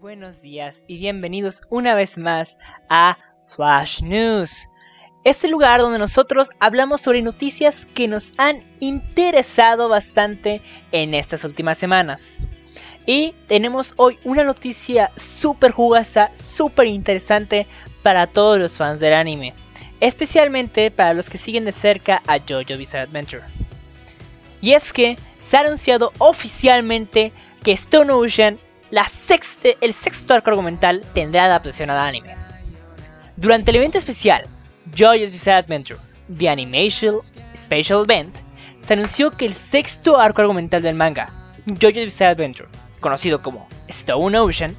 buenos días y bienvenidos una vez más a Flash News. Este lugar donde nosotros hablamos sobre noticias que nos han interesado bastante en estas últimas semanas. Y tenemos hoy una noticia súper jugosa, súper interesante para todos los fans del anime. Especialmente para los que siguen de cerca a JoJo Bizarre Adventure. Y es que se ha anunciado oficialmente que Stone Ocean la el sexto arco argumental tendrá adaptación al anime. Durante el evento especial Joyous Bizarre Adventure, The Animation Special Event, se anunció que el sexto arco argumental del manga, Joyous Bizarre Adventure, conocido como Stone Ocean,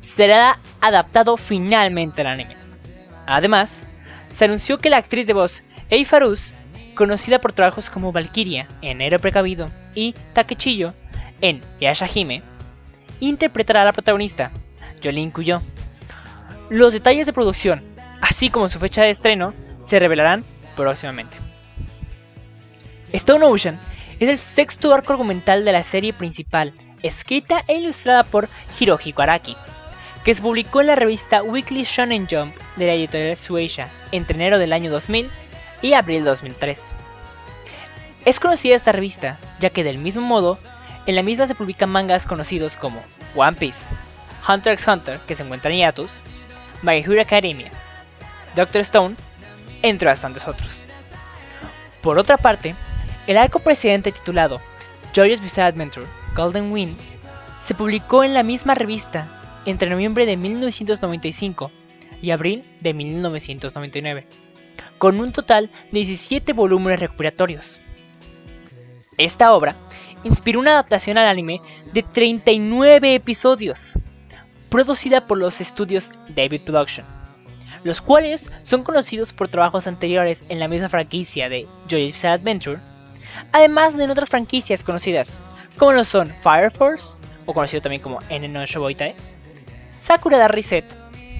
será adaptado finalmente al anime. Además, se anunció que la actriz de voz Ei Farus, conocida por trabajos como Valkyria en Héroe Precavido y Takechillo en Yashahime, interpretará a la protagonista, Jolene Cuyo. Los detalles de producción, así como su fecha de estreno, se revelarán próximamente. Stone Ocean es el sexto arco argumental de la serie principal, escrita e ilustrada por Hirohiko Araki, que se publicó en la revista Weekly Shonen Jump de la editorial Shueisha entre enero del año 2000 y abril de 2003. Es conocida esta revista, ya que del mismo modo en la misma se publican mangas conocidos como One Piece, Hunter x Hunter, que se encuentra en Yatus, My Hero Academia, Doctor Stone, entre bastantes otros. Por otra parte, el arco precedente titulado Joyous Bizarre Adventure, Golden Wind, se publicó en la misma revista entre noviembre de 1995 y abril de 1999, con un total de 17 volúmenes recuperatorios. Esta obra inspiró una adaptación al anime de 39 episodios, producida por los estudios David Production, los cuales son conocidos por trabajos anteriores en la misma franquicia de Joyous Bizarre Adventure, además de en otras franquicias conocidas, como lo son Fire Force, o conocido también como N no Shoboitae, Sakura da Reset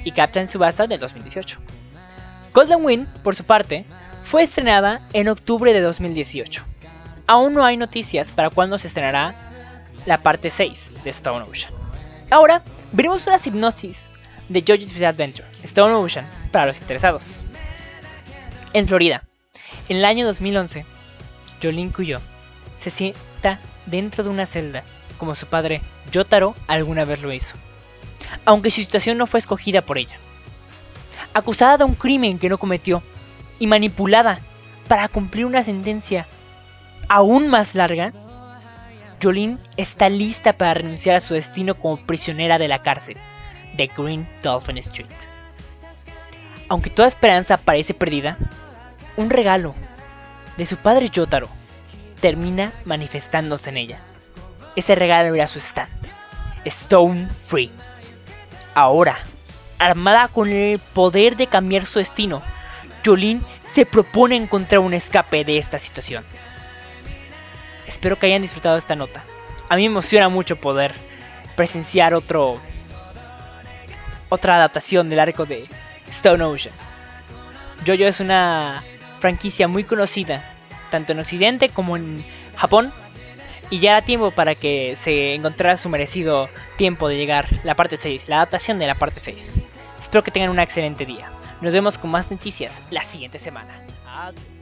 y Captain Subasa del 2018. Golden Wind, por su parte, fue estrenada en octubre de 2018 aún no hay noticias para cuándo se estrenará la parte 6 de Stone Ocean. Ahora, veremos una hipnosis de JoJo's Bizarre Adventure, Stone Ocean, para los interesados. En Florida, en el año 2011, Jolin Kuyo se sienta dentro de una celda, como su padre Yotaro alguna vez lo hizo, aunque su situación no fue escogida por ella. Acusada de un crimen que no cometió y manipulada para cumplir una sentencia aún más larga, Jolene está lista para renunciar a su destino como prisionera de la cárcel de Green Dolphin Street. Aunque toda esperanza parece perdida, un regalo de su padre Yotaro termina manifestándose en ella. Ese regalo era su stand, Stone Free. Ahora, armada con el poder de cambiar su destino, Jolene se propone encontrar un escape de esta situación. Espero que hayan disfrutado esta nota. A mí me emociona mucho poder presenciar otro otra adaptación del arco de Stone Ocean. Jojo es una franquicia muy conocida, tanto en Occidente como en Japón, y ya era tiempo para que se encontrara su merecido tiempo de llegar la parte 6, la adaptación de la parte 6. Espero que tengan un excelente día. Nos vemos con más noticias la siguiente semana. Adiós.